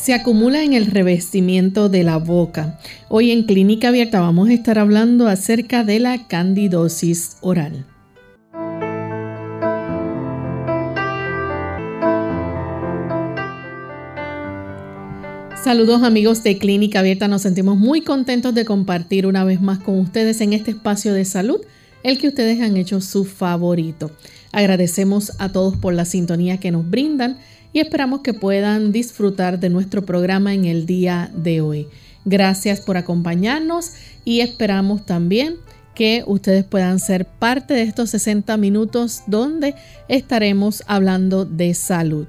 Se acumula en el revestimiento de la boca. Hoy en Clínica Abierta vamos a estar hablando acerca de la candidosis oral. Saludos amigos de Clínica Abierta, nos sentimos muy contentos de compartir una vez más con ustedes en este espacio de salud, el que ustedes han hecho su favorito. Agradecemos a todos por la sintonía que nos brindan y esperamos que puedan disfrutar de nuestro programa en el día de hoy. Gracias por acompañarnos y esperamos también que ustedes puedan ser parte de estos 60 minutos donde estaremos hablando de salud.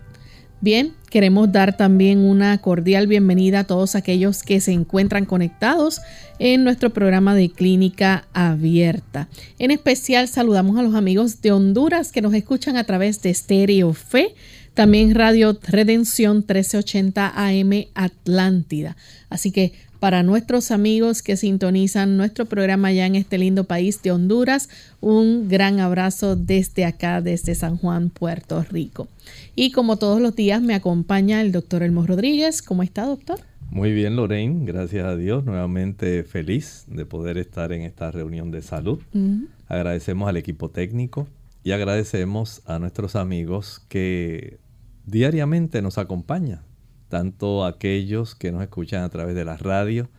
Bien, queremos dar también una cordial bienvenida a todos aquellos que se encuentran conectados en nuestro programa de clínica abierta. En especial saludamos a los amigos de Honduras que nos escuchan a través de Stereo Fe también Radio Redención 1380 AM Atlántida. Así que para nuestros amigos que sintonizan nuestro programa ya en este lindo país de Honduras, un gran abrazo desde acá, desde San Juan, Puerto Rico. Y como todos los días me acompaña el doctor Elmo Rodríguez. ¿Cómo está, doctor? Muy bien, Lorraine, gracias a Dios. Nuevamente feliz de poder estar en esta reunión de salud. Agradecemos al equipo técnico, y agradecemos a nuestros amigos que diariamente nos acompañan, tanto aquellos que nos escuchan a través de la radio,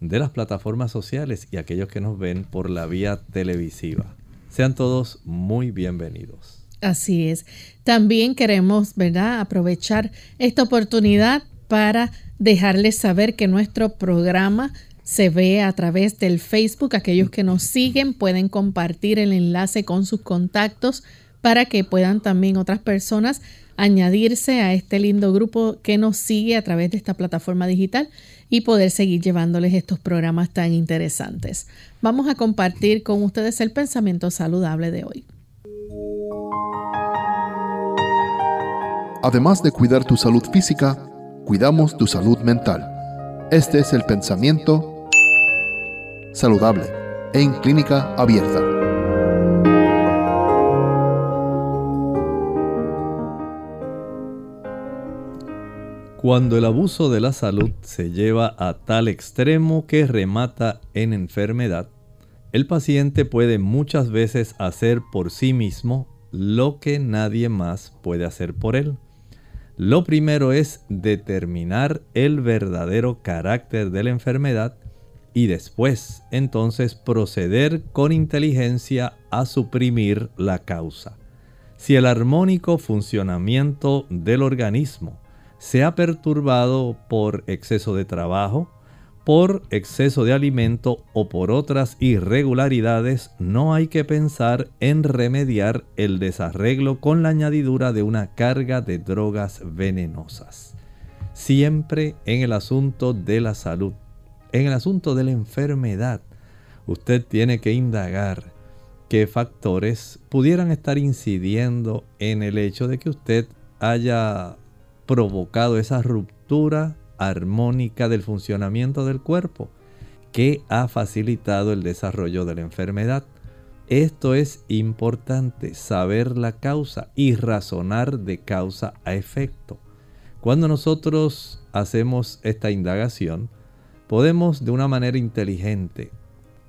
de las plataformas sociales y aquellos que nos ven por la vía televisiva. Sean todos muy bienvenidos. Así es. También queremos, ¿verdad?, aprovechar esta oportunidad para dejarles saber que nuestro programa se ve a través del Facebook. Aquellos que nos siguen pueden compartir el enlace con sus contactos para que puedan también otras personas añadirse a este lindo grupo que nos sigue a través de esta plataforma digital y poder seguir llevándoles estos programas tan interesantes. Vamos a compartir con ustedes el pensamiento saludable de hoy. Además de cuidar tu salud física, cuidamos tu salud mental. Este es el pensamiento saludable en clínica abierta. Cuando el abuso de la salud se lleva a tal extremo que remata en enfermedad, el paciente puede muchas veces hacer por sí mismo lo que nadie más puede hacer por él. Lo primero es determinar el verdadero carácter de la enfermedad y después entonces proceder con inteligencia a suprimir la causa. Si el armónico funcionamiento del organismo se ha perturbado por exceso de trabajo, por exceso de alimento o por otras irregularidades, no hay que pensar en remediar el desarreglo con la añadidura de una carga de drogas venenosas. Siempre en el asunto de la salud en el asunto de la enfermedad, usted tiene que indagar qué factores pudieran estar incidiendo en el hecho de que usted haya provocado esa ruptura armónica del funcionamiento del cuerpo que ha facilitado el desarrollo de la enfermedad. Esto es importante, saber la causa y razonar de causa a efecto. Cuando nosotros hacemos esta indagación, podemos de una manera inteligente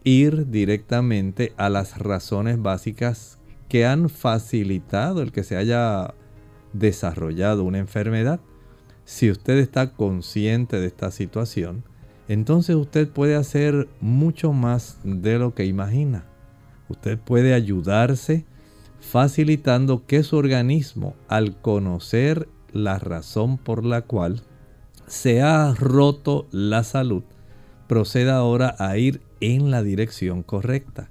ir directamente a las razones básicas que han facilitado el que se haya desarrollado una enfermedad. Si usted está consciente de esta situación, entonces usted puede hacer mucho más de lo que imagina. Usted puede ayudarse facilitando que su organismo, al conocer la razón por la cual se ha roto la salud, proceda ahora a ir en la dirección correcta.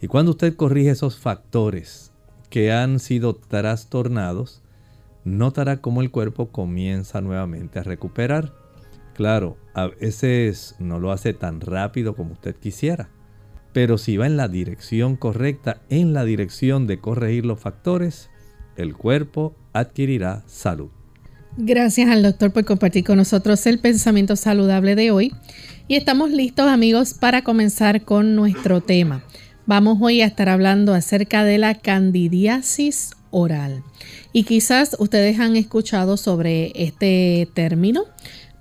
Y cuando usted corrige esos factores que han sido trastornados, notará cómo el cuerpo comienza nuevamente a recuperar. Claro, a veces no lo hace tan rápido como usted quisiera, pero si va en la dirección correcta, en la dirección de corregir los factores, el cuerpo adquirirá salud. Gracias al doctor por compartir con nosotros el pensamiento saludable de hoy. Y estamos listos amigos para comenzar con nuestro tema. Vamos hoy a estar hablando acerca de la candidiasis oral. Y quizás ustedes han escuchado sobre este término,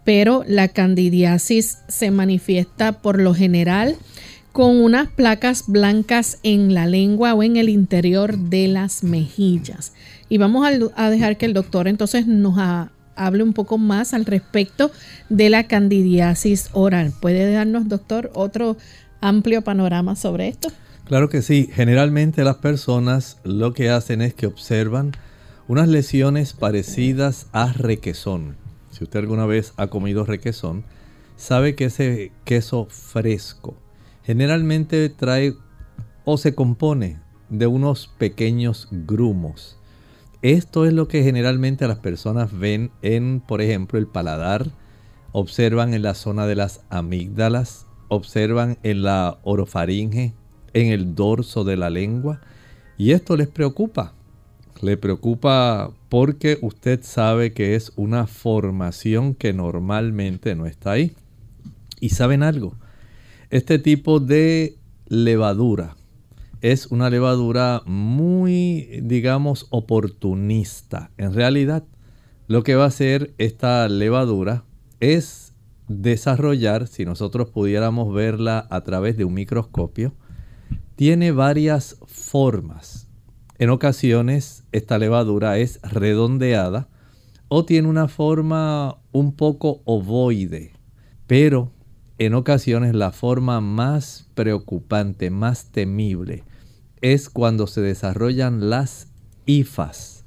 pero la candidiasis se manifiesta por lo general con unas placas blancas en la lengua o en el interior de las mejillas. Y vamos a, dejar que el doctor entonces nos hable un poco más al respecto de la candidiasis oral. ¿Puede darnos, doctor, otro amplio panorama sobre esto? Claro que sí. Generalmente las personas lo que hacen es que observan unas lesiones parecidas a requesón. Si usted alguna vez ha comido requesón, sabe que ese queso fresco generalmente trae o se compone de unos pequeños grumos. Esto es lo que generalmente las personas ven en, por ejemplo, el paladar, observan en la zona de las amígdalas, observan en la orofaringe, en el dorso de la lengua. Y esto les preocupa. Le preocupa porque usted sabe que es una formación que normalmente no está ahí. Y saben algo, este tipo de levadura es una levadura muy, digamos, oportunista. En realidad, lo que va a hacer esta levadura es desarrollar, si nosotros pudiéramos verla a través de un microscopio, tiene varias formas. En ocasiones esta levadura es redondeada o tiene una forma un poco ovoide, pero en ocasiones la forma más preocupante, más temible, es cuando se desarrollan las hifas.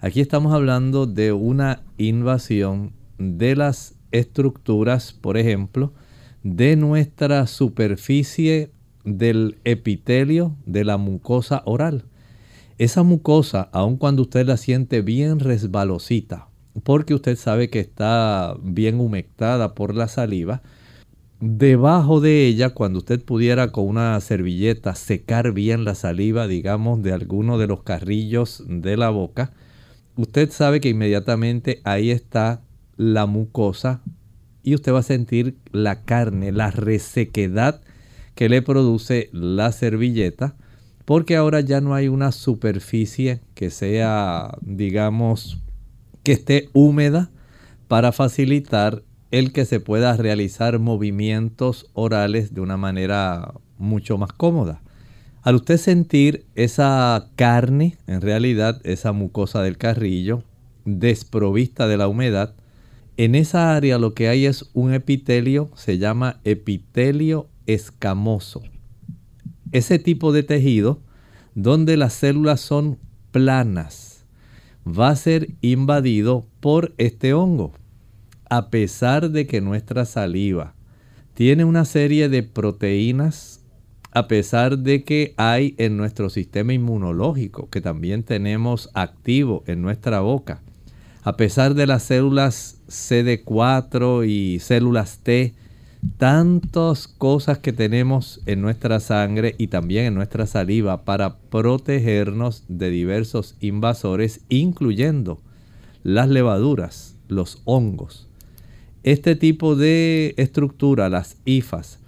Aquí estamos hablando de una invasión de las estructuras, por ejemplo, de nuestra superficie del epitelio de la mucosa oral. Esa mucosa, aun cuando usted la siente bien resbalosita, porque usted sabe que está bien humectada por la saliva, debajo de ella, cuando usted pudiera con una servilleta secar bien la saliva, digamos, de alguno de los carrillos de la boca, usted sabe que inmediatamente ahí está la mucosa y usted va a sentir la carne, la resequedad que le produce la servilleta, porque ahora ya no hay una superficie que sea, digamos, que esté húmeda para facilitar el que se pueda realizar movimientos orales de una manera mucho más cómoda. Al usted sentir esa carne, en realidad esa mucosa del carrillo, desprovista de la humedad, en esa área lo que hay es un epitelio, se llama epitelio escamoso. Ese tipo de tejido, donde las células son planas, va a ser invadido por este hongo. A pesar de que nuestra saliva tiene una serie de proteínas, a pesar de que hay en nuestro sistema inmunológico, que también tenemos activo en nuestra boca, a pesar de las células CD4 y células T, tantas cosas que tenemos en nuestra sangre y también en nuestra saliva para protegernos de diversos invasores, incluyendo las levaduras, los hongos. Este tipo de estructura, las hifas,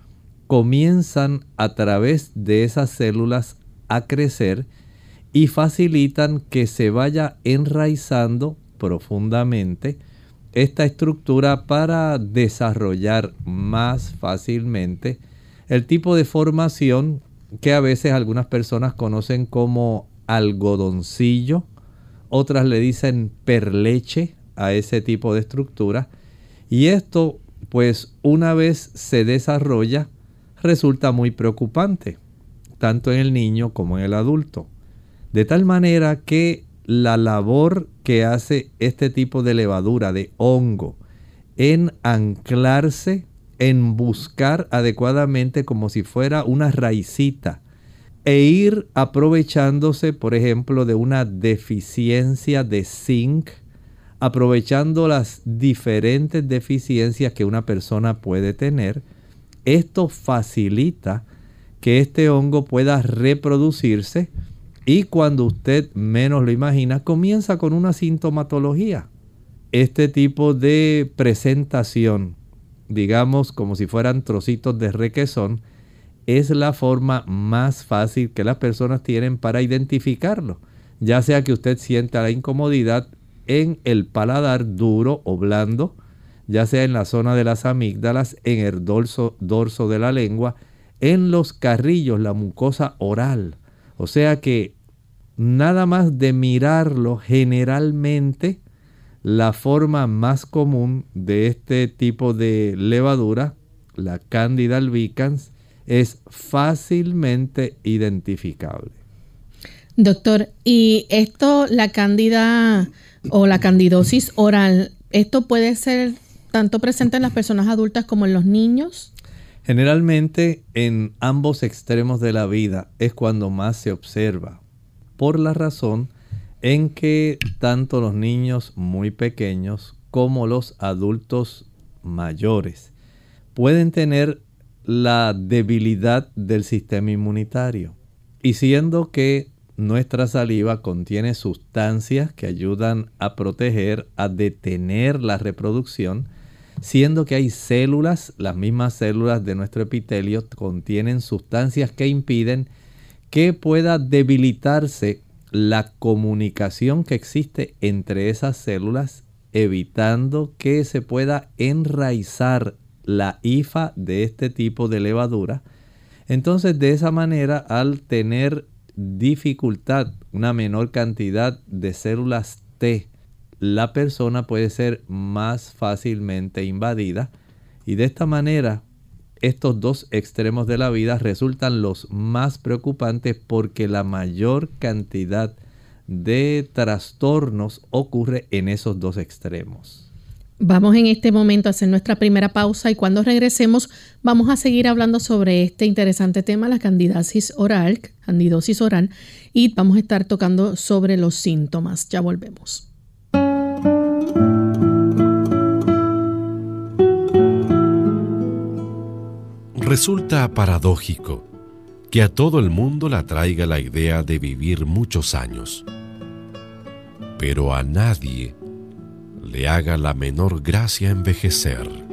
comienzan a través de esas células a crecer y facilitan que se vaya enraizando profundamente esta estructura para desarrollar más fácilmente el tipo de formación que a veces algunas personas conocen como algodoncillo, otras le dicen perleche a ese tipo de estructura. Y esto, pues una vez se desarrolla, resulta muy preocupante, tanto en el niño como en el adulto. De tal manera que la labor que hace este tipo de levadura, de hongo, en anclarse, en buscar adecuadamente como si fuera una raicita e ir aprovechándose, por ejemplo, de una deficiencia de zinc, aprovechando las diferentes deficiencias que una persona puede tener. Esto facilita que este hongo pueda reproducirse y cuando usted menos lo imagina, comienza con una sintomatología. Este tipo de presentación, digamos como si fueran trocitos de requesón, es la forma más fácil que las personas tienen para identificarlo. Ya sea que usted sienta la incomodidad en el paladar duro o blando, ya sea en la zona de las amígdalas, en el dorso, dorso de la lengua, en los carrillos, la mucosa oral. O sea que nada más de mirarlo, generalmente la forma más común de este tipo de levadura, la Candida albicans, es fácilmente identificable. Doctor, ¿y esto, la cándida o la candidosis oral, esto puede ser tanto presente en las personas adultas como en los niños? Generalmente en ambos extremos de la vida es cuando más se observa, por la razón en que tanto los niños muy pequeños como los adultos mayores pueden tener la debilidad del sistema inmunitario. Y siendo que nuestra saliva contiene sustancias que ayudan a proteger, a detener la reproducción, siendo que hay células, las mismas células de nuestro epitelio contienen sustancias que impiden que pueda debilitarse la comunicación que existe entre esas células, evitando que se pueda enraizar la IFA de este tipo de levadura. Entonces de esa manera al tener dificultad, una menor cantidad de células T, la persona puede ser más fácilmente invadida y de esta manera estos dos extremos de la vida resultan los más preocupantes porque la mayor cantidad de trastornos ocurre en esos dos extremos. Vamos en este momento a hacer nuestra primera pausa y cuando regresemos vamos a seguir hablando sobre este interesante tema, la candidosis oral, candidosis oral, y vamos a estar tocando sobre los síntomas. Ya volvemos. Resulta paradójico que a todo el mundo le atraiga la idea de vivir muchos años, pero a nadie le haga la menor gracia envejecer.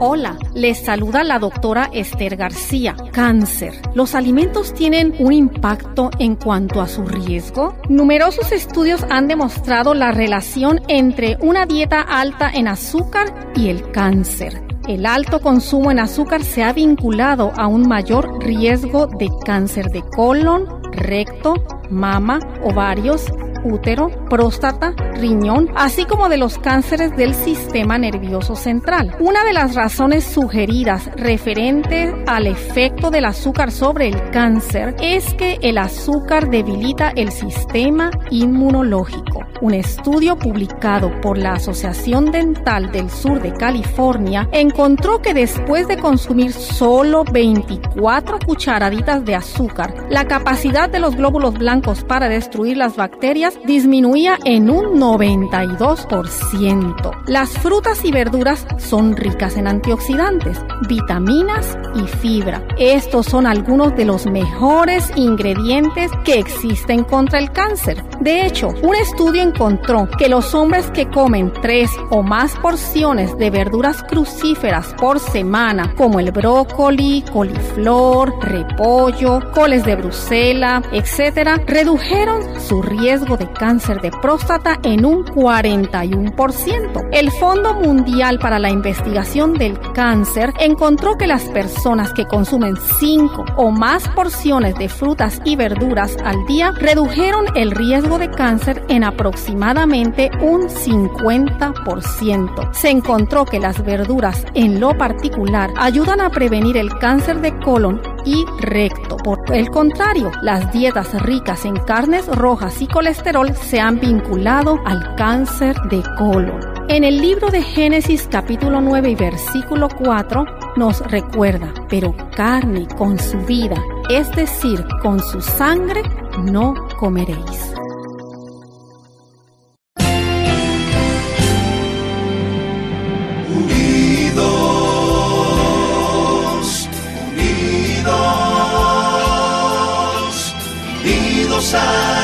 Hola, les saluda la doctora Esther García. Cáncer. ¿Los alimentos tienen un impacto en cuanto a su riesgo? Numerosos estudios han demostrado la relación entre una dieta alta en azúcar y el cáncer. El alto consumo en azúcar se ha vinculado a un mayor riesgo de cáncer de colon, recto, mama, ovarios, útero, próstata, riñón, así como de los cánceres del sistema nervioso central. Una de las razones sugeridas referente al efecto del azúcar sobre el cáncer es que el azúcar debilita el sistema inmunológico. Un estudio publicado por la Asociación Dental del Sur de California encontró que después de consumir solo 24 cucharaditas de azúcar, la capacidad de los glóbulos blancos para destruir las bacterias disminuía en un 92%. Las frutas y verduras son ricas en antioxidantes, vitaminas y fibra. Estos son algunos de los mejores ingredientes que existen contra el cáncer. De hecho, un estudio encontró que los hombres que comen tres o más porciones de verduras crucíferas por semana, como el brócoli, coliflor, repollo, coles de Bruselas, etc., redujeron su riesgo de cáncer de próstata en un 41%. El Fondo Mundial para la Investigación del Cáncer encontró que las personas que consumen 5 o más porciones de frutas y verduras al día redujeron el riesgo de cáncer en aproximadamente un 50%. Se encontró que las verduras en lo particular ayudan a prevenir el cáncer de colon y recto. Por el contrario, las dietas ricas en carnes rojas y colesterol se han vinculado al cáncer de colon. En el libro de Génesis capítulo 9 y versículo 4 nos recuerda, pero carne con su vida, es decir, con su sangre, no comeréis.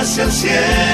hacia el cielo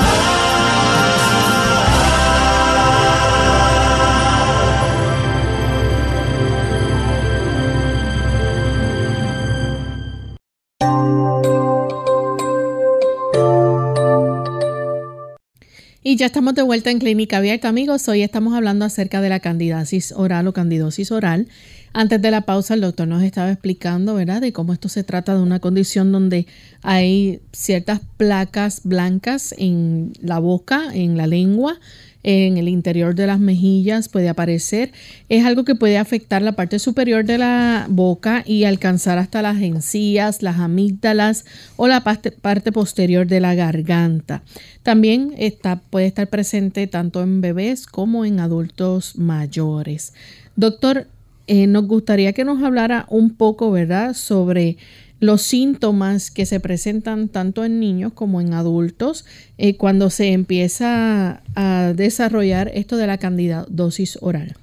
Ya estamos de vuelta en Clínica Abierta, amigos. Hoy estamos hablando acerca de la candidiasis oral o candidosis oral. Antes de la pausa, el doctor nos estaba explicando, ¿verdad?, de cómo esto se trata de una condición donde hay ciertas placas blancas en la boca, en la lengua, en el interior de las mejillas puede aparecer. Es algo que puede afectar la parte superior de la boca y alcanzar hasta las encías, las amígdalas o la parte, posterior de la garganta. También está, puede estar presente tanto en bebés como en adultos mayores. Doctor, eh, nos gustaría que nos hablara un poco, ¿verdad?, sobre los síntomas que se presentan tanto en niños como en adultos eh, cuando se empieza a desarrollar esto de la candidosis oral.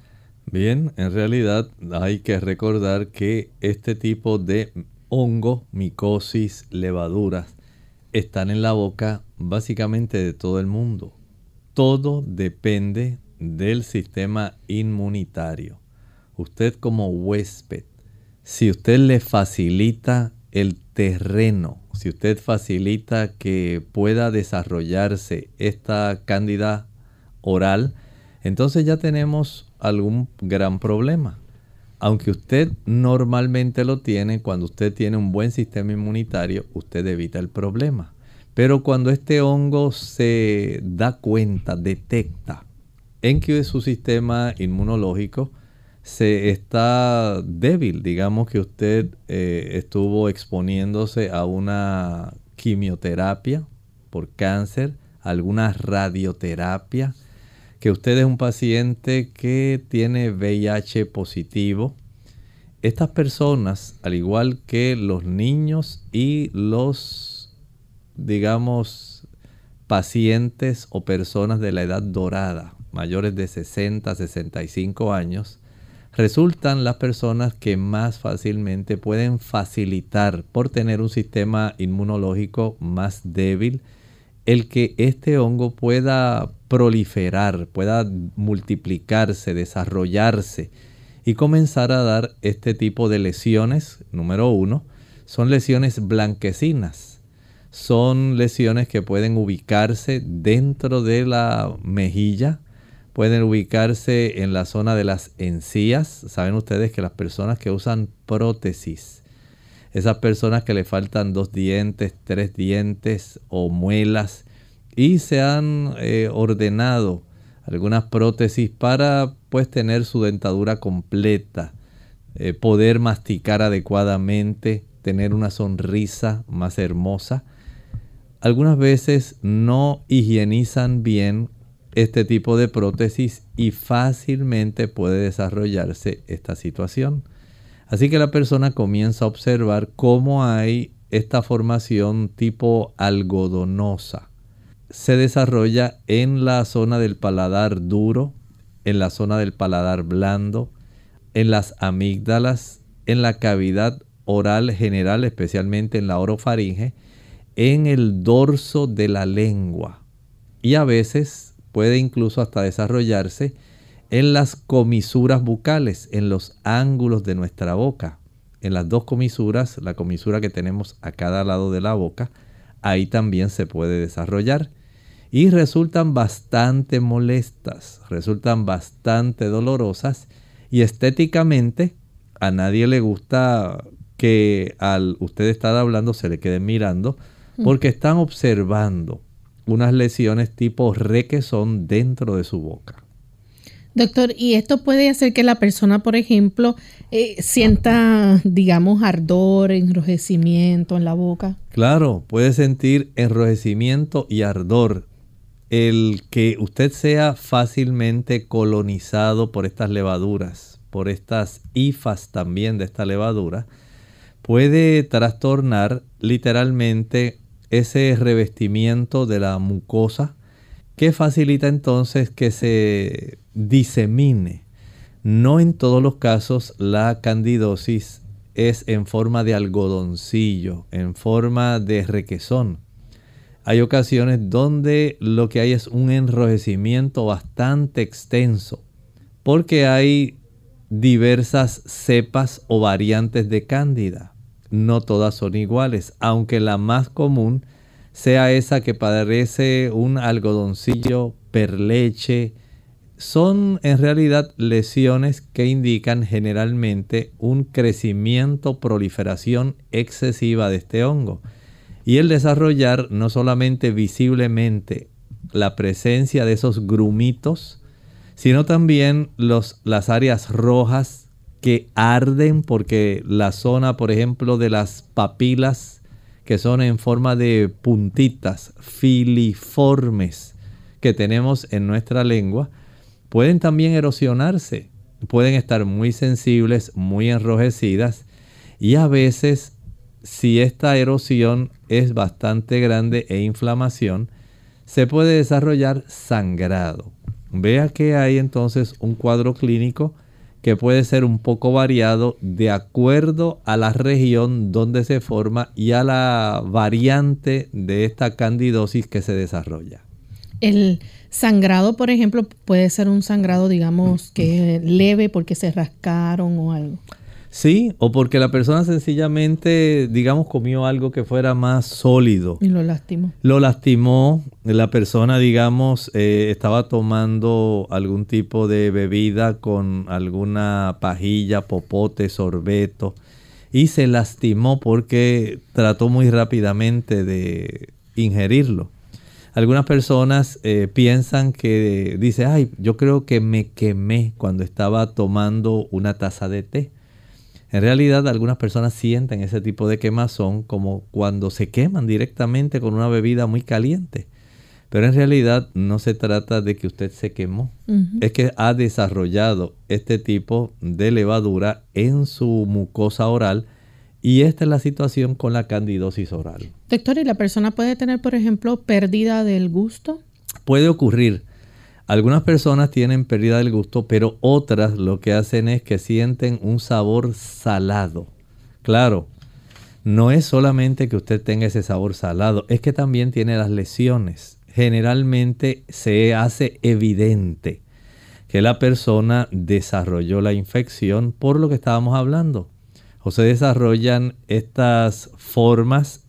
Bien, en realidad hay que recordar que este tipo de hongo, micosis, levaduras, están en la boca básicamente de todo el mundo. Todo depende del sistema inmunitario. Usted como huésped, si usted le facilita el terreno, si usted facilita que pueda desarrollarse esta cándida oral, entonces ya tenemos algún gran problema. Aunque usted normalmente lo tiene, cuando usted tiene un buen sistema inmunitario, usted evita el problema. Pero cuando este hongo se da cuenta, detecta en que su sistema inmunológico se está débil. Digamos que usted eh, estuvo exponiéndose a una quimioterapia por cáncer, alguna radioterapia, que usted es un paciente que tiene VIH positivo. Estas personas, al igual que los niños y los, digamos, pacientes o personas de la edad dorada, mayores de 60, 65 años, resultan las personas que más fácilmente pueden facilitar por tener un sistema inmunológico más débil el que este hongo pueda proliferar, pueda multiplicarse, desarrollarse y comenzar a dar este tipo de lesiones. Número uno, son lesiones blanquecinas. Son lesiones que pueden ubicarse dentro de la mejilla, pueden ubicarse en la zona de las encías. Saben ustedes que las personas que usan prótesis, esas personas que le faltan dos dientes, tres dientes o muelas y se han eh, ordenado algunas prótesis para pues tener su dentadura completa, eh, poder masticar adecuadamente, tener una sonrisa más hermosa. Algunas veces no higienizan bien este tipo de prótesis y fácilmente puede desarrollarse esta situación. Así que la persona comienza a observar cómo hay esta formación tipo algodonosa. Se desarrolla en la zona del paladar duro, en la zona del paladar blando, en las amígdalas, en la cavidad oral general, especialmente en la orofaringe, en el dorso de la lengua y a veces puede incluso hasta desarrollarse en las comisuras bucales, en los ángulos de nuestra boca. En las dos comisuras, la comisura que tenemos a cada lado de la boca, ahí también se puede desarrollar. Y resultan bastante molestas, resultan bastante dolorosas y estéticamente a nadie le gusta que al usted estar hablando se le quede mirando mm. porque están observando unas lesiones tipo requesón dentro de su boca. Doctor, ¿y esto puede hacer que la persona, por ejemplo, eh, sienta, digamos, ardor, enrojecimiento en la boca? Claro, puede sentir enrojecimiento y ardor. El que usted sea fácilmente colonizado por estas levaduras, por estas hifas también de esta levadura, puede trastornar literalmente ese revestimiento de la mucosa que facilita entonces que se disemine. No en todos los casos la candidosis es en forma de algodoncillo, en forma de requesón. Hay ocasiones donde lo que hay es un enrojecimiento bastante extenso, porque hay diversas cepas o variantes de cándida. No todas son iguales, aunque la más común sea esa que parece un algodoncillo perleche, son en realidad lesiones que indican generalmente un crecimiento, proliferación excesiva de este hongo. Y el desarrollar no solamente visiblemente la presencia de esos grumitos, sino también los, las áreas rojas que arden porque la zona, por ejemplo, de las papilas, que son en forma de puntitas filiformes que tenemos en nuestra lengua, pueden también erosionarse, pueden estar muy sensibles, muy enrojecidas y a veces si esta erosión es bastante grande e inflamación, se puede desarrollar sangrado. Vea que hay entonces un cuadro clínico que puede ser un poco variado de acuerdo a la región donde se forma y a la variante de esta candidosis que se desarrolla. El sangrado, por ejemplo, puede ser un sangrado, digamos, que leve porque se rascaron o algo. Sí, o porque la persona sencillamente, digamos, comió algo que fuera más sólido. Y lo lastimó. Lo lastimó. La persona, digamos, eh, estaba tomando algún tipo de bebida con alguna pajilla, popote, sorbeto. Y se lastimó porque trató muy rápidamente de ingerirlo. Algunas personas eh, piensan que dice, ay, yo creo que me quemé cuando estaba tomando una taza de té. En realidad algunas personas sienten ese tipo de quemazón como cuando se queman directamente con una bebida muy caliente. Pero en realidad no se trata de que usted se quemó. Es que ha desarrollado este tipo de levadura en su mucosa oral y esta es la situación con la candidosis oral. Doctor, ¿y la persona puede tener, por ejemplo, pérdida del gusto? Puede ocurrir. Algunas personas tienen pérdida del gusto, pero otras lo que hacen es que sienten un sabor salado. Claro, no es solamente que usted tenga ese sabor salado, es que también tiene las lesiones. Generalmente se hace evidente que la persona desarrolló la infección por lo que estábamos hablando. O se desarrollan estas formas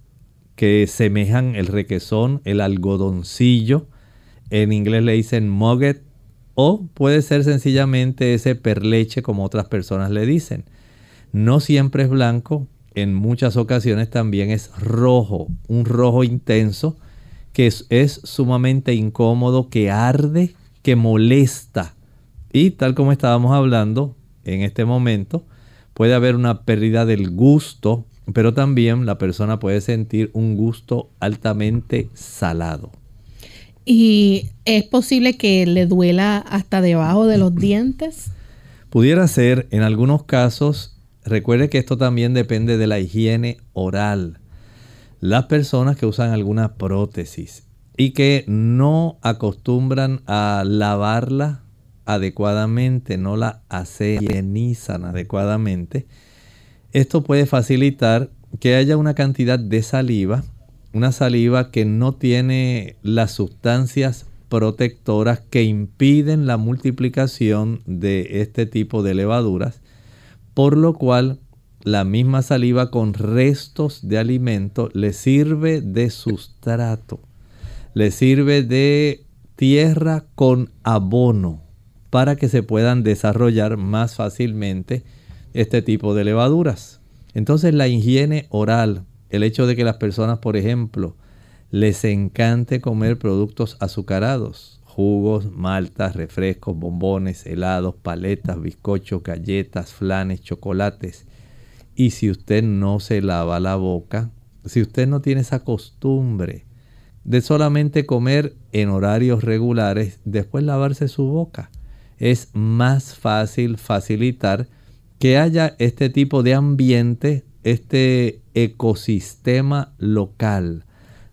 que semejan el requesón, el algodoncillo, en inglés le dicen mugget o puede ser sencillamente ese perleche como otras personas le dicen. No siempre es blanco, en muchas ocasiones también es rojo, un rojo intenso que es, es sumamente incómodo, que arde, que molesta. Y tal como estábamos hablando en este momento, puede haber una pérdida del gusto, pero también la persona puede sentir un gusto altamente salado. ¿Y es posible que le duela hasta debajo de los dientes? Pudiera ser, en algunos casos, recuerde que esto también depende de la higiene oral. Las personas que usan alguna prótesis y que no acostumbran a lavarla adecuadamente, no la higienizan adecuadamente, esto puede facilitar que haya una cantidad de saliva una saliva que no tiene las sustancias protectoras que impiden la multiplicación de este tipo de levaduras, por lo cual la misma saliva con restos de alimento le sirve de sustrato, le sirve de tierra con abono para que se puedan desarrollar más fácilmente este tipo de levaduras. Entonces la higiene oral, el hecho de que las personas, por ejemplo, les encante comer productos azucarados, jugos, maltas, refrescos, bombones, helados, paletas, bizcochos, galletas, flanes, chocolates. Y si usted no se lava la boca, si usted no tiene esa costumbre de solamente comer en horarios regulares, después lavarse su boca, es más fácil facilitar que haya este tipo de ambiente, este ecosistema local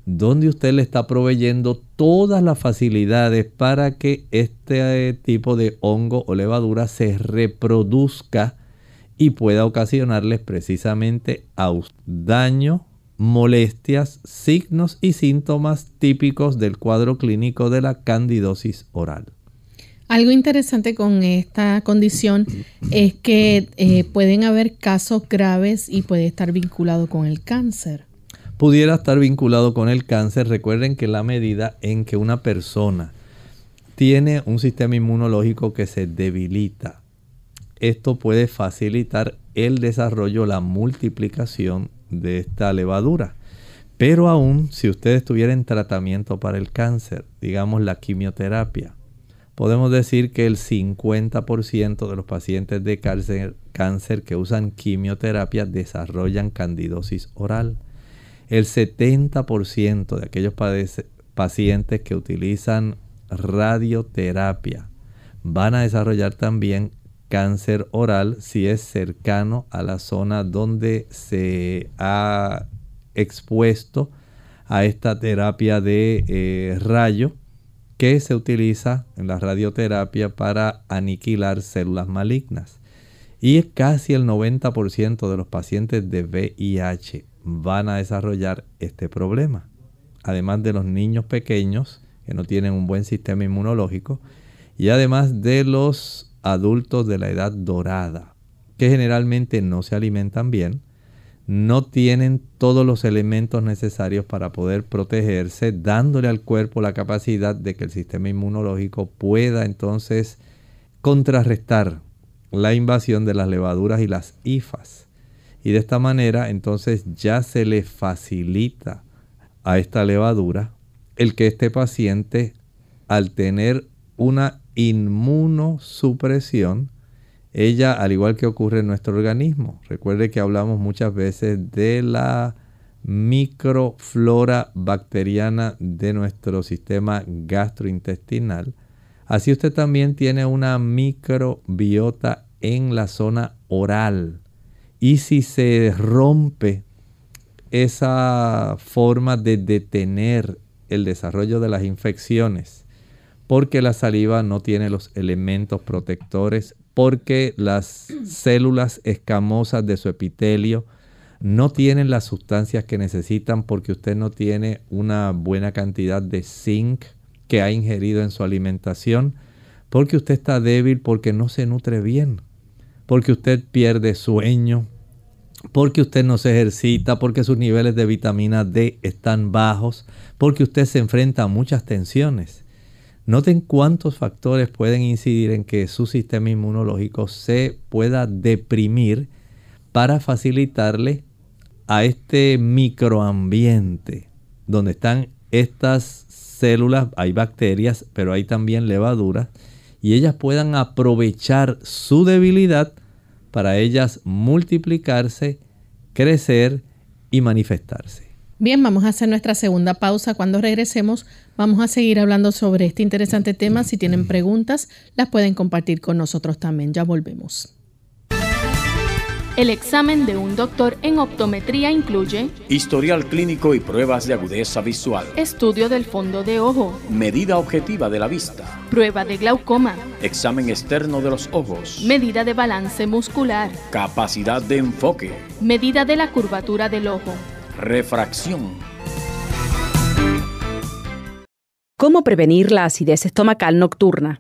donde usted le está proveyendo todas las facilidades para que este tipo de hongo o levadura se reproduzca y pueda ocasionarles precisamente daño, molestias, signos y síntomas típicos del cuadro clínico de la candidosis oral. Algo interesante con esta condición es que eh, pueden haber casos graves y puede estar vinculado con el cáncer pudiera estar vinculado con el cáncer. Recuerden que la medida en que una persona tiene un sistema inmunológico que se debilita, esto puede facilitar el desarrollo, la multiplicación de esta levadura. Pero aún si usted estuviera en tratamiento para el cáncer, digamos la quimioterapia, podemos decir que el 50% de los pacientes de cáncer, que usan quimioterapia desarrollan candidosis oral. El 70% de aquellos pacientes que utilizan radioterapia van a desarrollar también cáncer oral si es cercano a la zona donde se ha expuesto a esta terapia de eh, rayo que se utiliza en la radioterapia para aniquilar células malignas. Y casi el 90% de los pacientes de VIH van a desarrollar este problema. Además de los niños pequeños que no tienen un buen sistema inmunológico y además de los adultos de la edad dorada que generalmente no se alimentan bien, no tienen todos los elementos necesarios para poder protegerse, dándole al cuerpo la capacidad de que el sistema inmunológico pueda entonces contrarrestar la invasión de las levaduras y las hifas. Y de esta manera entonces ya se le facilita a esta levadura el que este paciente al tener una inmunosupresión, ella al igual que ocurre en nuestro organismo, recuerde que hablamos muchas veces de la microflora bacteriana de nuestro sistema gastrointestinal, así usted también tiene una microbiota en la zona oral. Y si se rompe esa forma de detener el desarrollo de las infecciones, porque la saliva no tiene los elementos protectores, porque las células escamosas de su epitelio no tienen las sustancias que necesitan porque usted no tiene una buena cantidad de zinc que ha ingerido en su alimentación, porque usted está débil, porque no se nutre bien porque usted pierde sueño, porque usted no se ejercita, porque sus niveles de vitamina D están bajos, porque usted se enfrenta a muchas tensiones. Noten cuántos factores pueden incidir en que su sistema inmunológico se pueda deprimir para facilitarle a este microambiente donde están estas células, hay bacterias, pero hay también levaduras, y ellas puedan aprovechar su debilidad para ellas multiplicarse, crecer y manifestarse. Bien, vamos a hacer nuestra segunda pausa. Cuando regresemos vamos a seguir hablando sobre este interesante tema. Si tienen preguntas, las pueden compartir con nosotros también. Ya volvemos. El examen de un doctor en optometría incluye historial clínico y pruebas de agudeza visual, estudio del fondo de ojo, medida objetiva de la vista, prueba de glaucoma, examen externo de los ojos, medida de balance muscular, capacidad de enfoque, medida de la curvatura del ojo, refracción. ¿Cómo prevenir la acidez estomacal nocturna?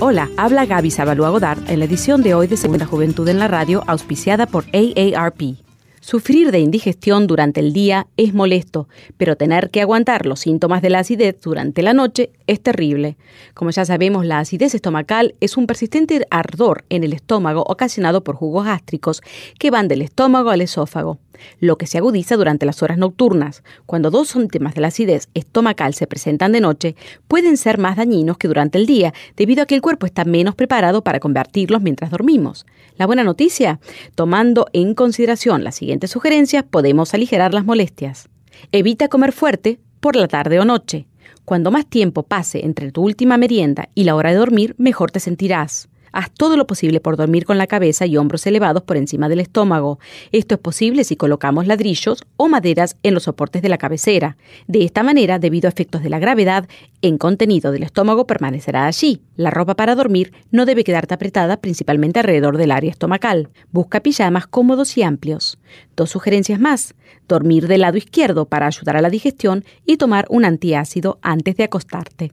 Hola, habla Gaby Sabalua Godard en la edición de hoy de Segunda Juventud en la Radio, auspiciada por AARP. Sufrir de indigestión durante el día es molesto, pero tener que aguantar los síntomas de la acidez durante la noche es terrible. Como ya sabemos, la acidez estomacal es un persistente ardor en el estómago ocasionado por jugos gástricos que van del estómago al esófago lo que se agudiza durante las horas nocturnas. Cuando dos síntomas de la acidez estomacal se presentan de noche, pueden ser más dañinos que durante el día, debido a que el cuerpo está menos preparado para convertirlos mientras dormimos. La buena noticia, tomando en consideración las siguientes sugerencias, podemos aligerar las molestias. Evita comer fuerte por la tarde o noche. Cuando más tiempo pase entre tu última merienda y la hora de dormir, mejor te sentirás. Haz todo lo posible por dormir con la cabeza y hombros elevados por encima del estómago. Esto es posible si colocamos ladrillos o maderas en los soportes de la cabecera. De esta manera, debido a efectos de la gravedad, el contenido del estómago permanecerá allí. La ropa para dormir no debe quedarte apretada principalmente alrededor del área estomacal. Busca pijamas cómodos y amplios. Dos sugerencias más. Dormir del lado izquierdo para ayudar a la digestión y tomar un antiácido antes de acostarte.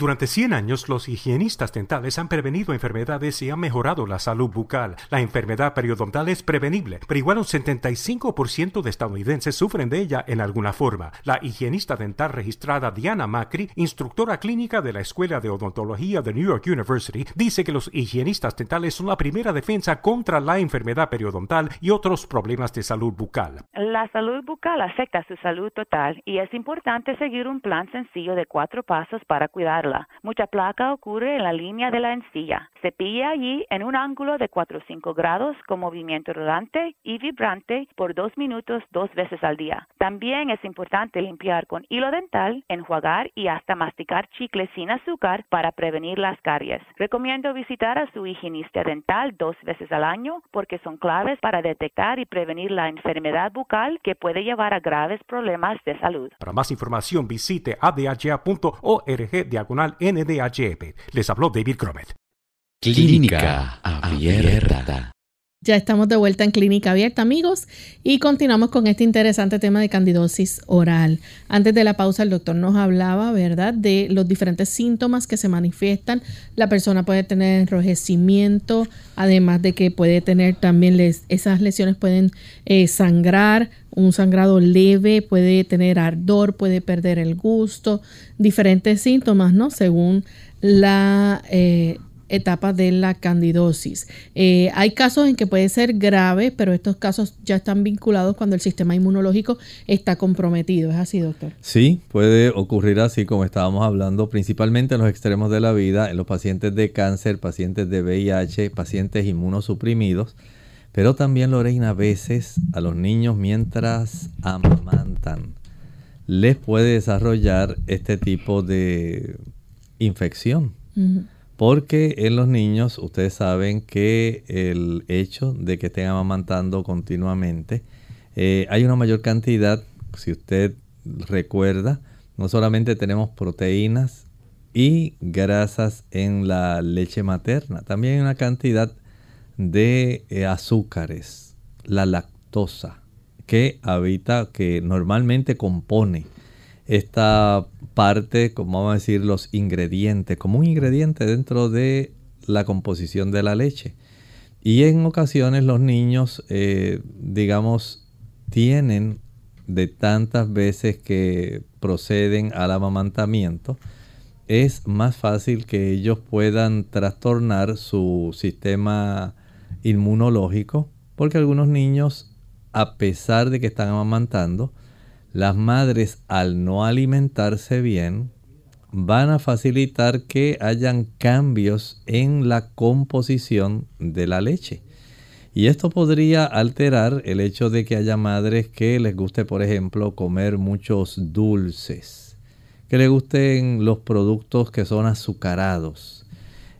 Durante 100 años, los higienistas dentales han prevenido enfermedades y han mejorado la salud bucal. La enfermedad periodontal es prevenible, pero igual un 75% de estadounidenses sufren de ella en alguna forma. La higienista dental registrada Diana Macri, instructora clínica de la Escuela de Odontología de New York University, dice que los higienistas dentales son la primera defensa contra la enfermedad periodontal y otros problemas de salud bucal. La salud bucal afecta su salud total y es importante seguir un plan sencillo de cuatro pasos para cuidarla Mucha placa ocurre en la línea de la encilla. Cepilla allí en un ángulo de 4 o 5 grados con movimiento rodante y vibrante por dos minutos dos veces al día. También es importante limpiar con hilo dental, enjuagar y hasta masticar chicles sin azúcar para prevenir las caries. Recomiendo visitar a su higienista dental dos veces al año porque son claves para detectar y prevenir la enfermedad bucal que puede llevar a graves problemas de salud. Para más información visite adha.org NDHP. Les habló David Cromet. Clínica Abierta. Ya estamos de vuelta en Clínica Abierta, amigos, y continuamos con este interesante tema de candidosis oral. Antes de la pausa, el doctor nos hablaba, ¿verdad?, de los diferentes síntomas que se manifiestan. La persona puede tener enrojecimiento, además de que puede tener también esas lesiones pueden eh, sangrar, un sangrado leve, puede tener ardor, puede perder el gusto, diferentes síntomas, ¿no? Según la eh, etapa de la candidosis. Eh, hay casos en que puede ser grave, pero estos casos ya están vinculados cuando el sistema inmunológico está comprometido. ¿Es así, doctor? Sí, puede ocurrir así como estábamos hablando, principalmente en los extremos de la vida, en los pacientes de cáncer, pacientes de VIH, pacientes inmunosuprimidos. Pero también, Lorena, a veces a los niños mientras amamantan les puede desarrollar este tipo de infección. Porque en los niños ustedes saben que el hecho de que estén amamantando continuamente, eh, hay una mayor cantidad, si usted recuerda, no solamente tenemos proteínas y grasas en la leche materna, también hay una cantidad de eh, azúcares, la lactosa, que habita, que normalmente compone esta parte, como vamos a decir, los ingredientes, como un ingrediente dentro de la composición de la leche. Y en ocasiones los niños, eh, digamos, tienen de tantas veces que proceden al amamantamiento, es más fácil que ellos puedan trastornar su sistema inmunológico, porque algunos niños, a pesar de que están amamantando, las madres al no alimentarse bien van a facilitar que hayan cambios en la composición de la leche. Y esto podría alterar el hecho de que haya madres que les guste, por ejemplo, comer muchos dulces, que les gusten los productos que son azucarados.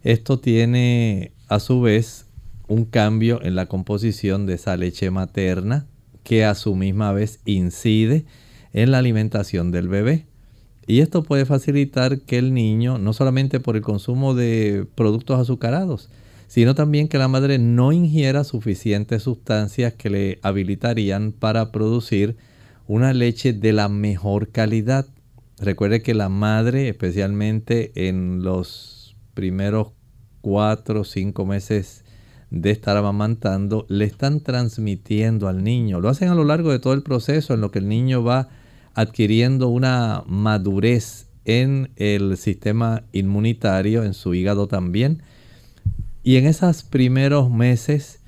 Esto tiene a su vez un cambio en la composición de esa leche materna que a su misma vez incide en la alimentación del bebé. Y esto puede facilitar que el niño, no solamente por el consumo de productos azucarados, sino también que la madre no ingiera suficientes sustancias que le habilitarían para producir una leche de la mejor calidad. Recuerde que la madre, especialmente en los primeros cuatro o cinco meses de estar amamantando, le están transmitiendo al niño. Lo hacen a lo largo de todo el proceso en lo que el niño va adquiriendo una madurez en el sistema inmunitario, en su hígado también. Y en esos primeros meses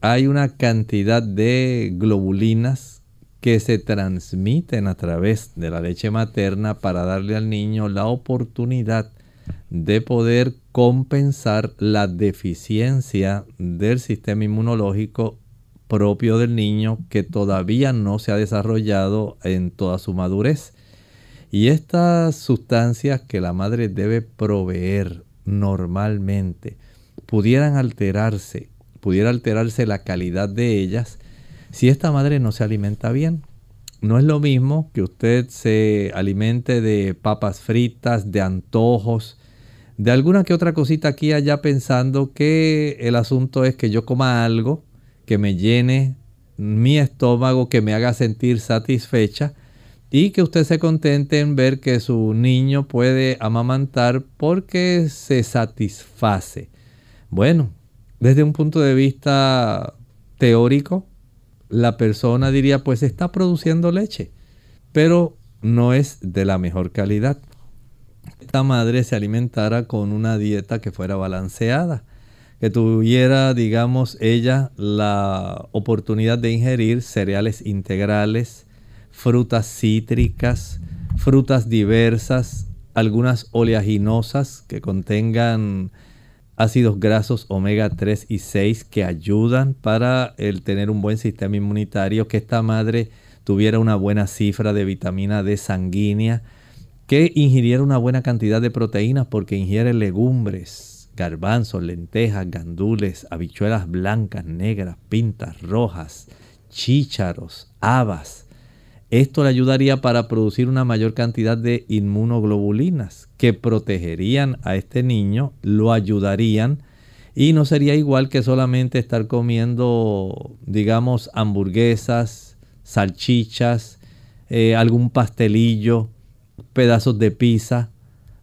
hay una cantidad de globulinas que se transmiten a través de la leche materna para darle al niño la oportunidad de poder compensar la deficiencia del sistema inmunológico propio del niño que todavía no se ha desarrollado en toda su madurez. Y estas sustancias que la madre debe proveer normalmente pudieran alterarse, pudiera alterarse la calidad de ellas si esta madre no se alimenta bien. No es lo mismo que usted se alimente de papas fritas, de antojos, de alguna que otra cosita aquí allá pensando que el asunto es que yo coma algo que me llene mi estómago, que me haga sentir satisfecha y que usted se contente en ver que su niño puede amamantar porque se satisface. Bueno, desde un punto de vista teórico, la persona diría pues está produciendo leche, pero no es de la mejor calidad esta madre se alimentara con una dieta que fuera balanceada, que tuviera, digamos, ella la oportunidad de ingerir cereales integrales, frutas cítricas, frutas diversas, algunas oleaginosas que contengan ácidos grasos omega 3 y 6 que ayudan para el tener un buen sistema inmunitario, que esta madre tuviera una buena cifra de vitamina D sanguínea, que ingiriera una buena cantidad de proteínas porque ingiere legumbres, garbanzos, lentejas, gandules, habichuelas blancas, negras, pintas, rojas, chícharos, habas. Esto le ayudaría para producir una mayor cantidad de inmunoglobulinas que protegerían a este niño, lo ayudarían y no sería igual que solamente estar comiendo, digamos, hamburguesas, salchichas, eh, algún pastelillo, pedazos de pizza.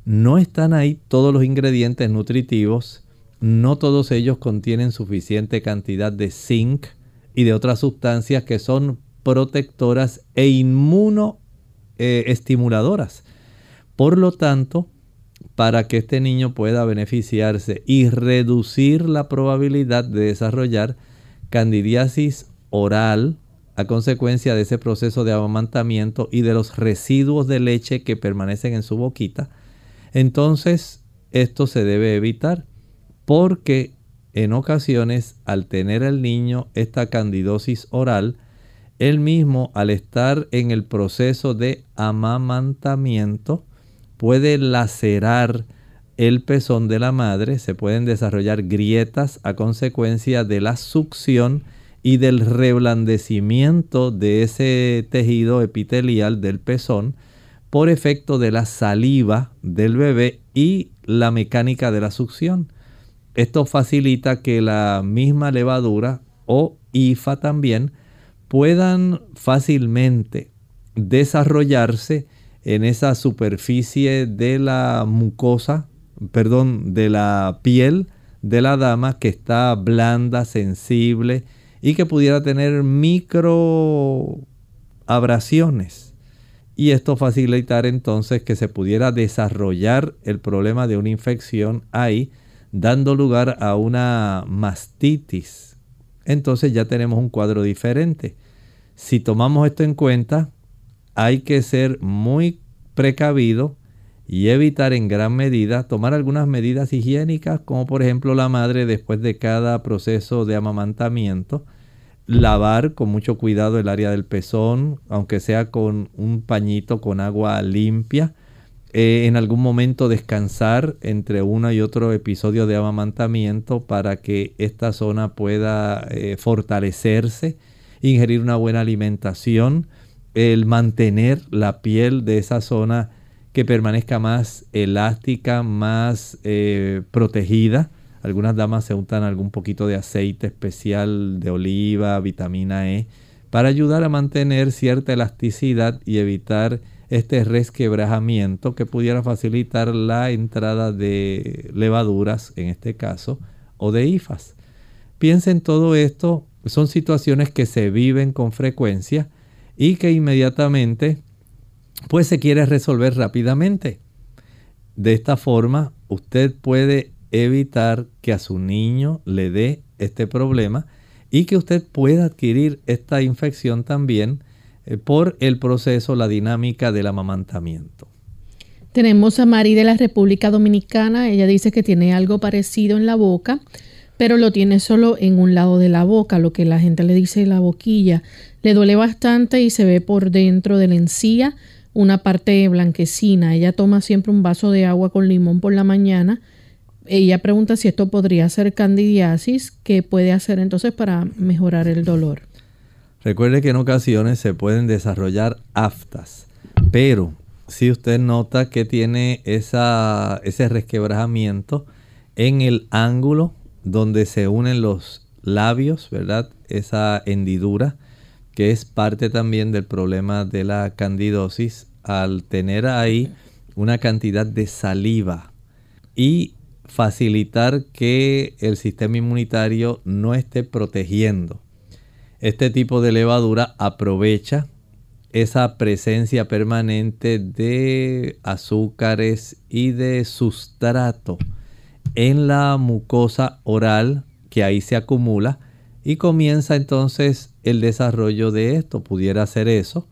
No están ahí todos los ingredientes nutritivos. No todos ellos contienen suficiente cantidad de zinc y de otras sustancias que son protectoras e inmunoestimuladoras. Por lo tanto, para que este niño pueda beneficiarse y reducir la probabilidad de desarrollar candidiasis oral, a consecuencia de ese proceso de amamantamiento y de los residuos de leche que permanecen en su boquita, entonces esto se debe evitar porque en ocasiones al tener el niño esta candidosis oral, él mismo al estar en el proceso de amamantamiento puede lacerar el pezón de la madre, se pueden desarrollar grietas a consecuencia de la succión y del reblandecimiento de ese tejido epitelial del pezón por efecto de la saliva del bebé y la mecánica de la succión. Esto facilita que la misma levadura o IFA también puedan fácilmente desarrollarse en esa superficie de la mucosa, perdón, de la piel de la dama que está blanda, sensible y que pudiera tener micro abrasiones. Y esto facilitar entonces que se pudiera desarrollar el problema de una infección ahí, dando lugar a una mastitis. Entonces ya tenemos un cuadro diferente. Si tomamos esto en cuenta, hay que ser muy precavido y evitar en gran medida tomar algunas medidas higiénicas, como por ejemplo la madre después de cada proceso de amamantamiento, lavar con mucho cuidado el área del pezón, aunque sea con un pañito con agua limpia, eh, en algún momento descansar entre uno y otro episodio de amamantamiento para que esta zona pueda eh, fortalecerse, ingerir una buena alimentación, el mantener la piel de esa zona que permanezca más elástica, más eh, protegida Algunas damas se untan algún poquito de aceite especial de oliva, vitamina E, para ayudar a mantener cierta elasticidad y evitar este resquebrajamiento que pudiera facilitar la entrada de levaduras, en este caso, o de hifas. Piensen todo esto, son situaciones que se viven con frecuencia y que inmediatamente pues se quiere resolver rápidamente. De esta forma, usted puede evitar que a su niño le dé este problema y que usted pueda adquirir esta infección también eh, por el proceso, la dinámica del amamantamiento. Tenemos a Mari de la República Dominicana. Ella dice que tiene algo parecido en la boca, pero lo tiene solo en un lado de la boca, lo que la gente le dice la boquilla. Le duele bastante y se ve por dentro de la encía una parte blanquecina. Ella toma siempre un vaso de agua con limón por la mañana. Ella pregunta si esto podría ser candidiasis, ¿qué puede hacer entonces para mejorar el dolor? Recuerde que en ocasiones se pueden desarrollar aftas, pero si usted nota que tiene esa, ese resquebrajamiento en el ángulo donde se unen los labios, ¿verdad? Esa hendidura, que es parte también del problema de la candidosis, al tener ahí una cantidad de saliva y facilitar que el sistema inmunitario no esté protegiendo este tipo de levadura aprovecha esa presencia permanente de azúcares y de sustrato en la mucosa oral que ahí se acumula y comienza entonces el desarrollo de esto. Pudiera ser eso.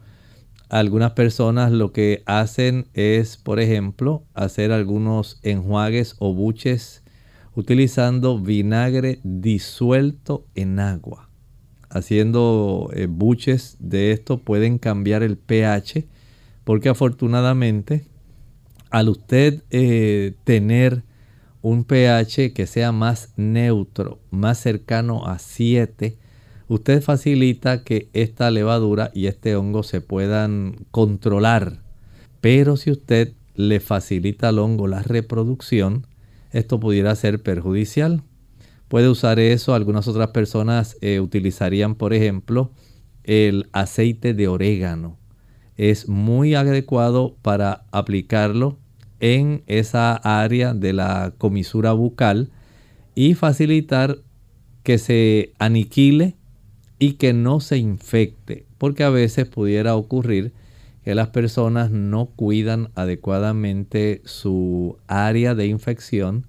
Algunas personas lo que hacen es, por ejemplo, hacer algunos enjuagues o buches utilizando vinagre disuelto en agua. Haciendo eh, buches de esto pueden cambiar el pH porque afortunadamente al usted eh, tener un pH que sea más neutro, más cercano a 7, usted facilita que esta levadura y este hongo se puedan controlar. Pero si usted le facilita al hongo la reproducción, esto pudiera ser perjudicial puede usar eso. Algunas otras personas eh, utilizarían, por ejemplo, el aceite de orégano. Es muy adecuado para aplicarlo en esa área de la comisura bucal y facilitar que se aniquile y que no se infecte, porque a veces pudiera ocurrir que las personas no cuidan adecuadamente su área de infección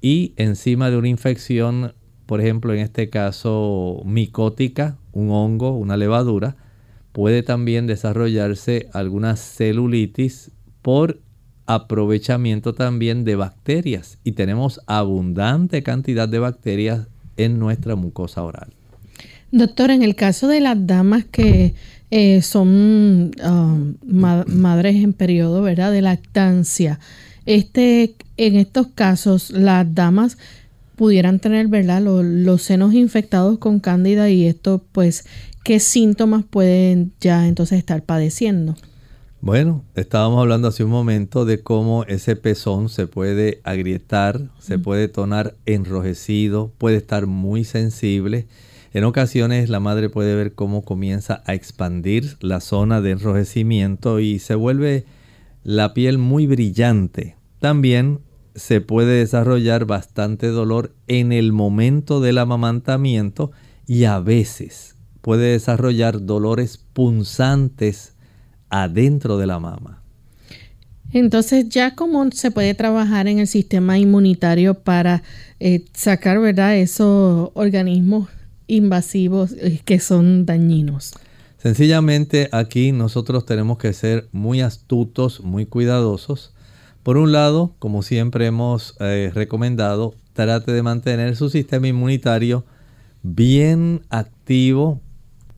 y encima de una infección, por ejemplo en este caso micótica, un hongo, una levadura, puede también desarrollarse alguna celulitis por aprovechamiento también de bacterias y tenemos abundante cantidad de bacterias en nuestra mucosa oral. Doctor, en el caso de las damas que eh, son um, madres en periodo ¿verdad? de lactancia, este, en estos casos, las damas pudieran tener, ¿verdad?, los, senos infectados con cándida y esto, pues, ¿qué síntomas pueden ya entonces estar padeciendo? Bueno, estábamos hablando hace un momento de cómo ese pezón se puede agrietar, se puede tonar enrojecido, puede estar muy sensible. En ocasiones la madre puede ver cómo comienza a expandir la zona de enrojecimiento y se vuelve la piel muy brillante. También se puede desarrollar bastante dolor en el momento del amamantamiento y a veces puede desarrollar dolores punzantes adentro de la mama. Entonces, ya cómo se puede trabajar en el sistema inmunitario para eh, sacar, ¿verdad?, esos organismos invasivos que son dañinos. Sencillamente aquí nosotros tenemos que ser muy astutos, muy cuidadosos. Por un lado, como siempre hemos eh, recomendado, trate de mantener su sistema inmunitario bien activo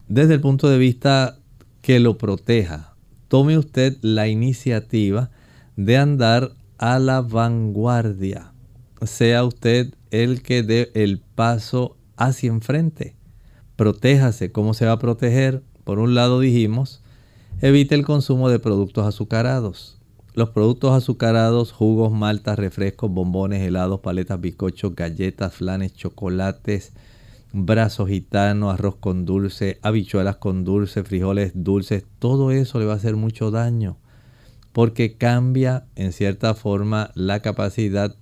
desde el punto de vista que lo proteja. Tome usted la iniciativa de andar a la vanguardia. Sea usted el que dé el paso hacia enfrente. Protéjase. ¿Cómo se va a proteger? Por un lado dijimos, evite el consumo de productos azucarados. los productos azucarados, jugos, maltas, refrescos, bombones, helados, paletas, bizcochos, galletas, flanes, chocolates, brazos gitanos, arroz con dulce, habichuelas con dulce, frijoles dulces, todo eso le va a hacer mucho daño porque cambia en cierta forma la capacidad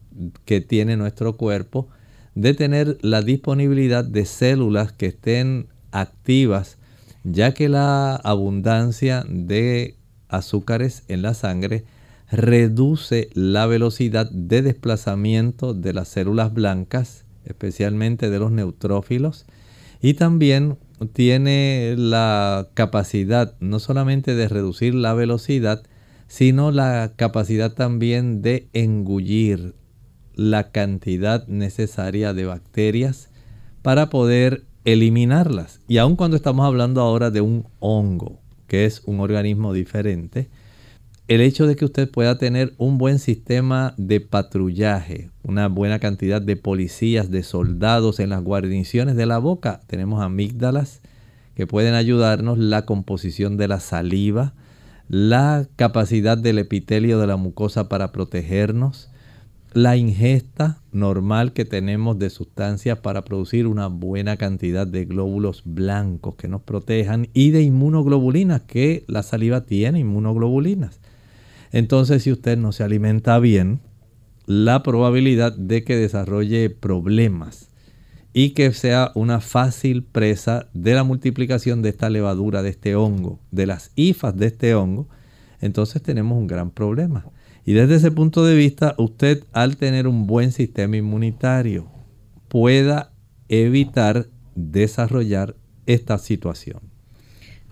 que tiene nuestro cuerpo de tener la disponibilidad de células que estén activas, ya que la abundancia de azúcares en la sangre reduce la velocidad de desplazamiento de las células blancas, especialmente de los neutrófilos, y también tiene la capacidad no solamente de reducir la velocidad, sino la capacidad también de engullir la cantidad necesaria de bacterias para poder eliminarlas. Y aun cuando estamos hablando ahora de un hongo, que es un organismo diferente, el hecho de que usted pueda tener un buen sistema de patrullaje, una buena cantidad de policías, de soldados en las guarniciones de la boca, tenemos amígdalas que pueden ayudarnos, la composición de la saliva, la capacidad del epitelio de la mucosa para protegernos, la ingesta normal que tenemos de sustancias para producir una buena cantidad de glóbulos blancos que nos protejan y de inmunoglobulinas, que la saliva tiene inmunoglobulinas. Entonces, si usted no se alimenta bien, la probabilidad de que desarrolle problemas y que sea una fácil presa de la multiplicación de esta levadura, de este hongo, de las hifas de este hongo, entonces tenemos un gran problema. Y desde ese punto de vista, usted al tener un buen sistema inmunitario pueda evitar desarrollar esta situación.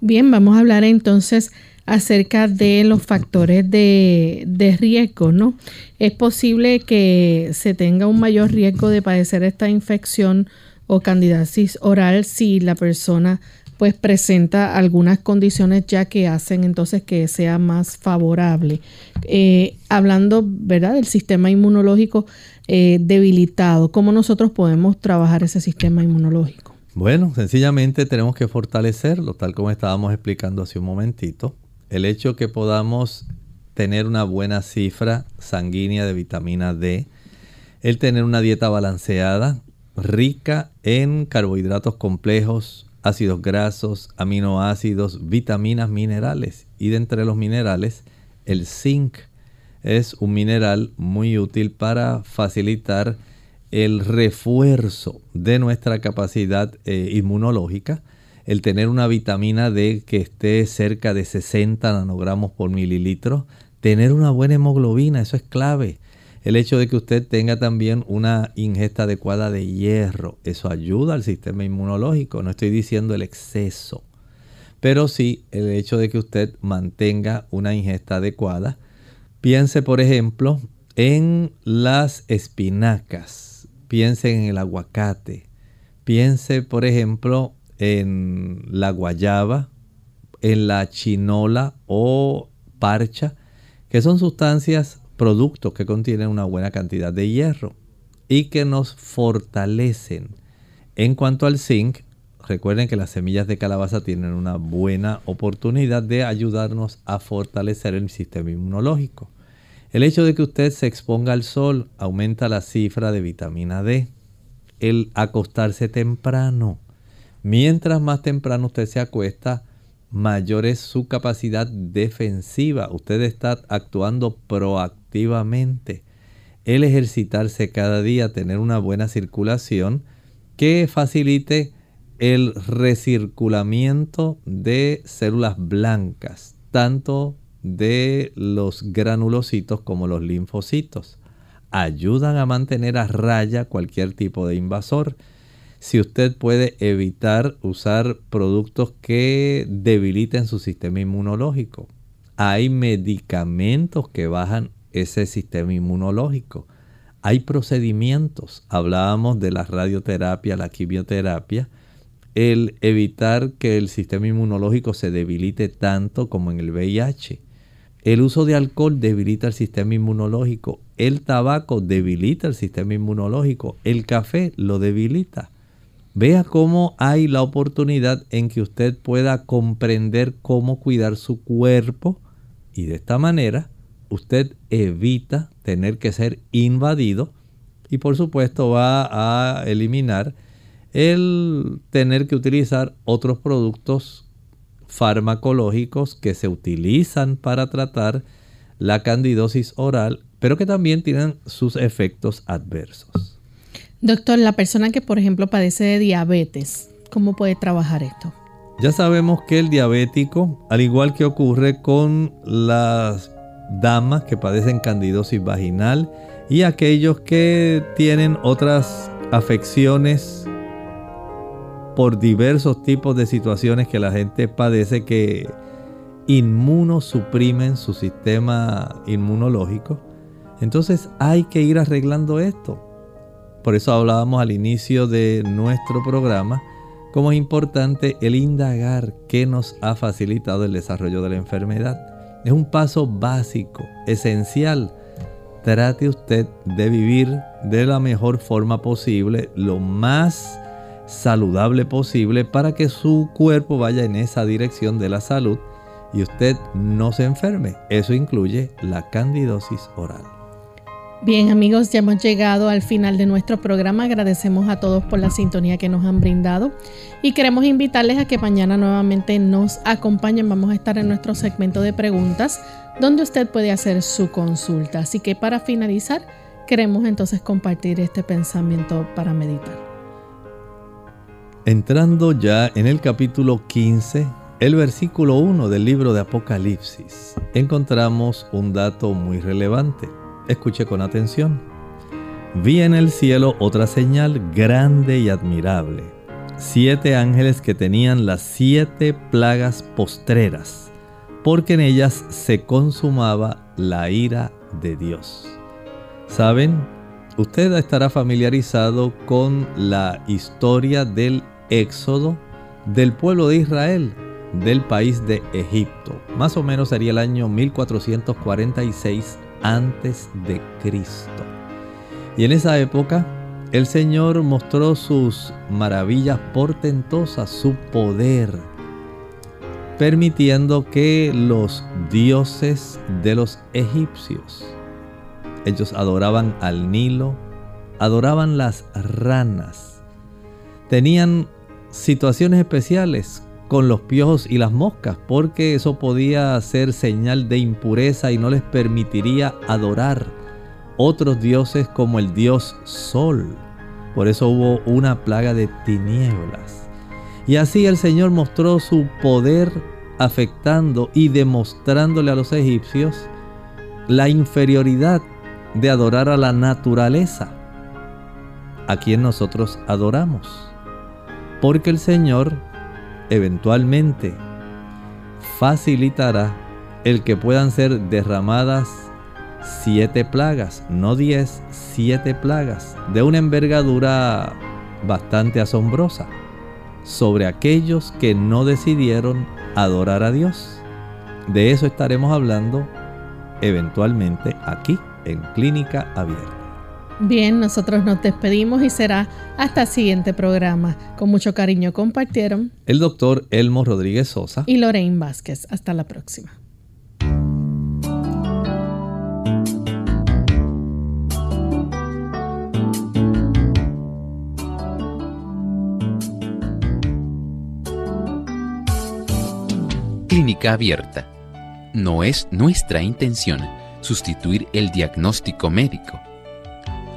Bien, vamos a hablar entonces acerca de los factores de, riesgo, ¿no? Es posible que se tenga un mayor riesgo de padecer esta infección o candidiasis oral si la persona pues presenta algunas condiciones ya que hacen entonces que sea más favorable. Eh, hablando, ¿verdad?, del sistema inmunológico eh, debilitado, ¿cómo nosotros podemos trabajar ese sistema inmunológico? Bueno, sencillamente tenemos que fortalecerlo, tal como estábamos explicando hace un momentito el hecho que podamos tener una buena cifra sanguínea de vitamina D, el tener una dieta balanceada, rica en carbohidratos complejos, ácidos grasos, aminoácidos, vitaminas, minerales. Y de entre los minerales, el zinc es un mineral muy útil para facilitar el refuerzo de nuestra capacidad eh, inmunológica el tener una vitamina D que esté cerca de 60 nanogramos por mililitro, tener una buena hemoglobina, eso es clave. El hecho de que usted tenga también una ingesta adecuada de hierro, eso ayuda al sistema inmunológico, no estoy diciendo el exceso, pero sí el hecho de que usted mantenga una ingesta adecuada. Piense, por ejemplo, en las espinacas, piense en el aguacate, piense, por ejemplo, en la guayaba, en la chinola o parcha, que son sustancias, productos que contienen una buena cantidad de hierro y que nos fortalecen. En cuanto al zinc, recuerden que las semillas de calabaza tienen una buena oportunidad de ayudarnos a fortalecer el sistema inmunológico. El hecho de que usted se exponga al sol aumenta la cifra de vitamina D. El acostarse temprano Mientras más temprano usted se acuesta, mayor es su capacidad defensiva. Usted está actuando proactivamente. El ejercitarse cada día, tener una buena circulación que facilite el recirculamiento de células blancas, tanto de los granulocitos como los linfocitos. Ayudan a mantener a raya cualquier tipo de invasor si usted puede evitar usar productos que debiliten su sistema inmunológico. Hay medicamentos que bajan ese sistema inmunológico. Hay procedimientos. Hablábamos de la radioterapia, la quimioterapia. El evitar que el sistema inmunológico se debilite tanto como en el VIH. El uso de alcohol debilita el sistema inmunológico. El tabaco debilita el sistema inmunológico. El café lo debilita. Vea cómo hay la oportunidad en que usted pueda comprender cómo cuidar su cuerpo y de esta manera usted evita tener que ser invadido y por supuesto va a eliminar el tener que utilizar otros productos farmacológicos que se utilizan para tratar la candidosis oral, pero que también tienen sus efectos adversos. Doctor, la persona que por ejemplo padece de diabetes, ¿cómo puede trabajar esto? Ya sabemos que el diabético, al igual que ocurre con las damas que padecen candidosis vaginal y aquellos que tienen otras afecciones por diversos tipos de situaciones que la gente padece que inmunosuprimen su sistema inmunológico. Entonces hay que ir arreglando esto. Por eso hablábamos al inicio de nuestro programa cómo es importante el indagar qué nos ha facilitado el desarrollo de la enfermedad. Es un paso básico, esencial. Trate usted de vivir de la mejor forma posible, lo más saludable posible para que su cuerpo vaya en esa dirección de la salud y usted no se enferme. Eso incluye la candidosis oral. Bien amigos, ya hemos llegado al final de nuestro programa. Agradecemos a todos por la sintonía que nos han brindado y queremos invitarles a que mañana nuevamente nos acompañen. Vamos a estar en nuestro segmento de preguntas donde usted puede hacer su consulta. Así que para finalizar, queremos entonces compartir este pensamiento para meditar. Entrando ya en el capítulo 15, el versículo 1 del libro de Apocalipsis, encontramos un dato muy relevante. Escuche con atención. Vi en el cielo otra señal grande y admirable. Siete ángeles que tenían las siete plagas postreras, porque en ellas se consumaba la ira de Dios. ¿Saben? Usted estará familiarizado con la historia del éxodo del pueblo de Israel del país de Egipto. Más o menos sería el año 1446 antes de Cristo. Y en esa época el Señor mostró sus maravillas portentosas, su poder, permitiendo que los dioses de los egipcios, ellos adoraban al Nilo, adoraban las ranas, tenían situaciones especiales con los piojos y las moscas, porque eso podía ser señal de impureza y no les permitiría adorar otros dioses como el dios Sol. Por eso hubo una plaga de tinieblas. Y así el Señor mostró su poder afectando y demostrándole a los egipcios la inferioridad de adorar a la naturaleza, a quien nosotros adoramos. Porque el Señor eventualmente facilitará el que puedan ser derramadas siete plagas, no diez, siete plagas, de una envergadura bastante asombrosa, sobre aquellos que no decidieron adorar a Dios. De eso estaremos hablando eventualmente aquí en Clínica Abierta. Bien, nosotros nos despedimos y será hasta el siguiente programa. Con mucho cariño compartieron el doctor Elmo Rodríguez Sosa y Lorraine Vázquez. Hasta la próxima. Clínica Abierta. No es nuestra intención sustituir el diagnóstico médico